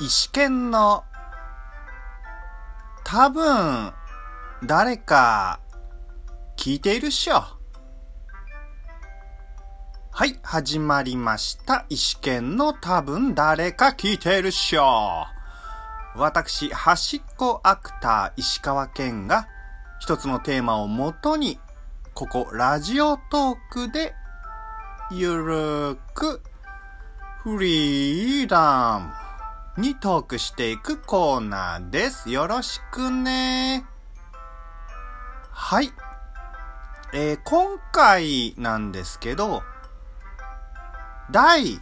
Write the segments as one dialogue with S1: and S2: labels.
S1: 石剣の多分誰か聞いているっしょ。はい、始まりました。石剣の多分誰か聞いているっしょ。私、端っこアクター石川健が一つのテーマをもとに、ここラジオトークでゆるくフリーダムにトークしていくコーナーです。よろしくね。はい。えー今回なんですけど、第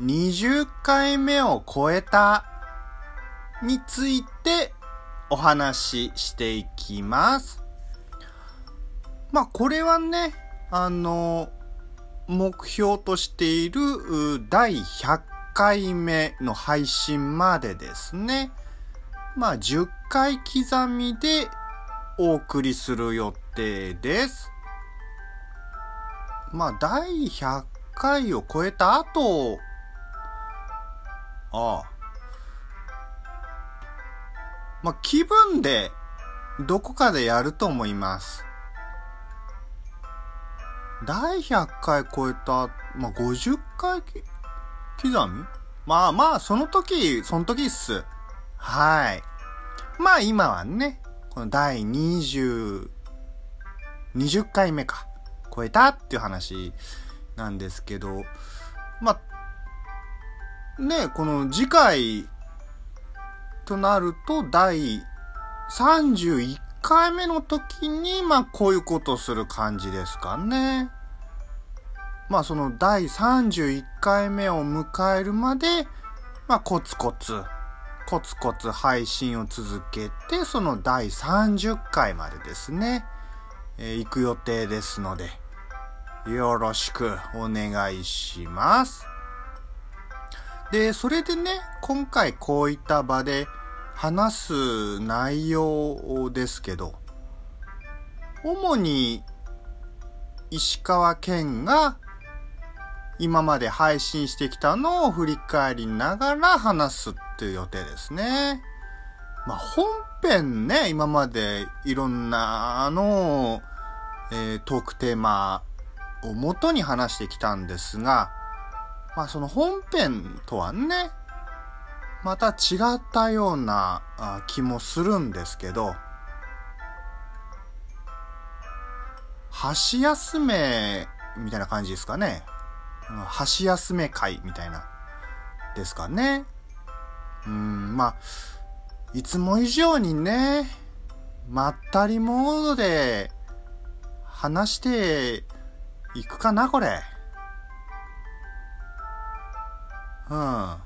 S1: 20回目を超えたについてお話ししていきます。まあこれはね、あの、目標としている第100回目の配信までですね。まあ10回刻みでお送りする予定です。まあ第100回を超えた後、ああ。まあ気分でどこかでやると思います。第100回超えた、まあ、50回き刻みまあまあ、その時、その時っす。はい。まあ今はね、この第20、20回目か、超えたっていう話なんですけど、まあ、ね、この次回となると第31回目の時に、まあこういうことする感じですかね。まあその第31回目を迎えるまで、まあコツコツ、コツコツ配信を続けて、その第30回までですね、えー行く予定ですので、よろしくお願いします。で、それでね、今回こういった場で話す内容ですけど、主に石川県が今まで配信してきたのを振り返りながら話すっていう予定ですね。まあ本編ね、今までいろんなあのを、えートークテーマを元に話してきたんですが、まあその本編とはね、また違ったような気もするんですけど、箸休めみたいな感じですかね。箸休め会みたいな、ですかね。うん、まあ、いつも以上にね、まったりモードで話していくかな、これ。うん。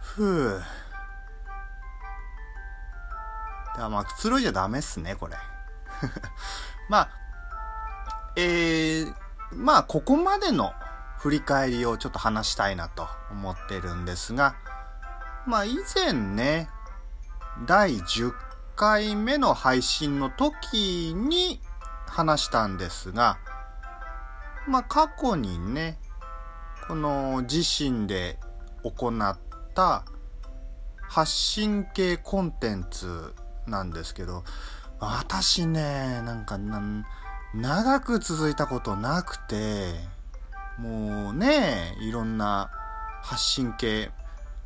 S1: ふう。ではまあ、くつろいじゃダメっすね、これ。まあ、えー、まあ、ここまでの振り返りをちょっと話したいなと思ってるんですが、まあ、以前ね、第10回目の配信の時に話したんですが、まあ、過去にね、この自身で行った発信系コンテンツなんですけど、私ね、なんかなん、長く続いたことなくて、もうね、いろんな発信系、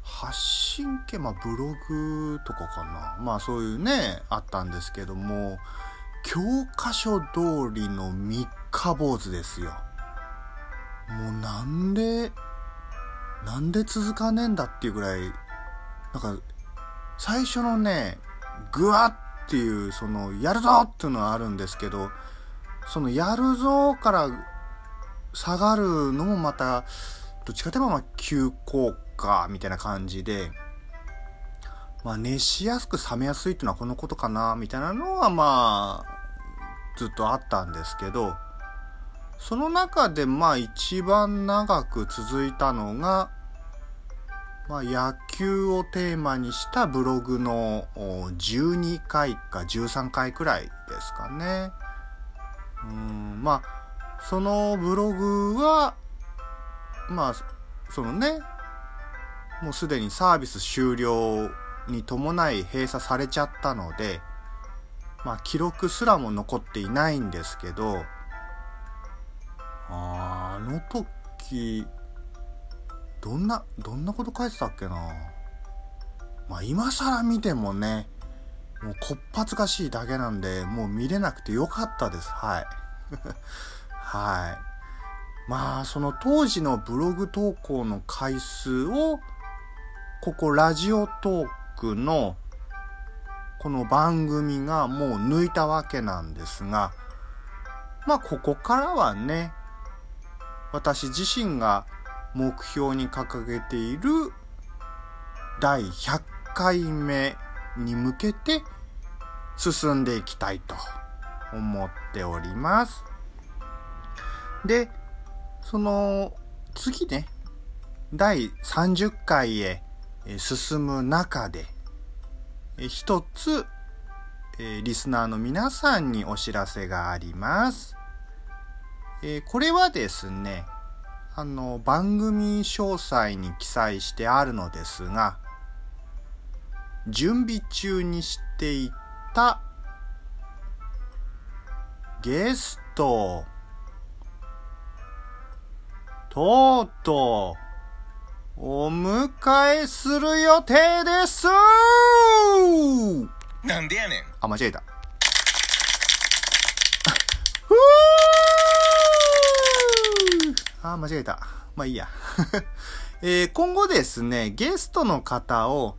S1: 発信系、まあブログとかかな。まあそういうね、あったんですけども、教科書通りの三日坊主ですよ。もうなんで、なんで続かねえんだっていうぐらい、なんか、最初のね、ぐわっていう、その、やるぞっていうのはあるんですけど、その、やるぞから下がるのもまた、どっちかというとまあ急降下みたいな感じで、まあ熱しやすく冷めやすいっていうのはこのことかな、みたいなのはまあ、ずっとあったんですけど、その中でまあ一番長く続いたのが、まあ野球をテーマにしたブログの12回か13回くらいですかね。うん、まあ、そのブログは、まあ、そのね、もうすでにサービス終了に伴い閉鎖されちゃったので、まあ記録すらも残っていないんですけど、あの時、どんな、どんなこと書いてたっけな。まあ今更見てもね、もうこっぱずかしいだけなんで、もう見れなくてよかったです。はい。はい。まあその当時のブログ投稿の回数をここラジオトークのこの番組がもう抜いたわけなんですがまあここからはね私自身が目標に掲げている第100回目に向けて進んでいきたいと思っております。で、その次ね、第30回へ進む中で、一つ、リスナーの皆さんにお知らせがあります。これはですね、あの、番組詳細に記載してあるのですが、準備中にしていたゲストとうとう、お迎えする予定です
S2: なんでやねん。
S1: あ、間違えた。あ、間違えた。まあいいや。えー、今後ですね、ゲストの方を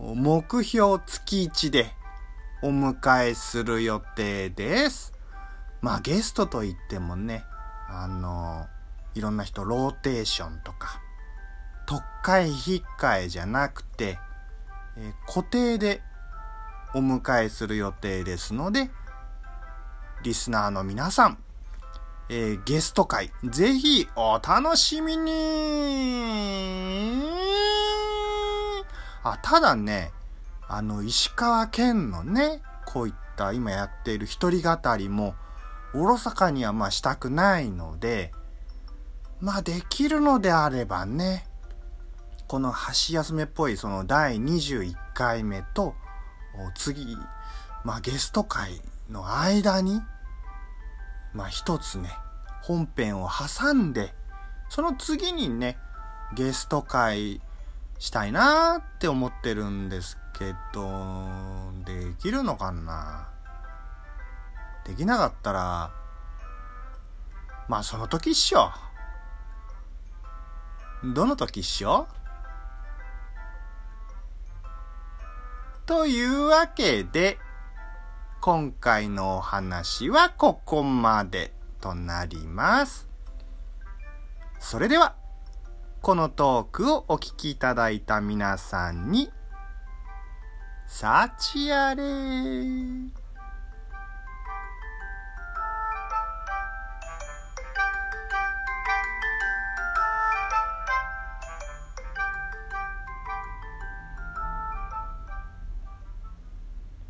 S1: 目標月1でお迎えする予定です。まあゲストといってもね、あのいろんな人ローテーションとか特会引っかえじゃなくて、え、固定でお迎えする予定ですのでリスナーの皆さん、えー、ゲスト会ぜひお楽しみにあただねあの石川県のねこういった今やっている一人語りもおろそかにはまあしたくないのでまあできるのであればね、この箸休めっぽいその第21回目と、次、まあゲスト会の間に、まあ一つね、本編を挟んで、その次にね、ゲスト会したいなーって思ってるんですけど、できるのかな？できなかったら、まあその時っしょ。どの時っしょ？というわけで、今回のお話はここまでとなります。それでは、このトークをお聞きいただいた皆さんに、幸あれ。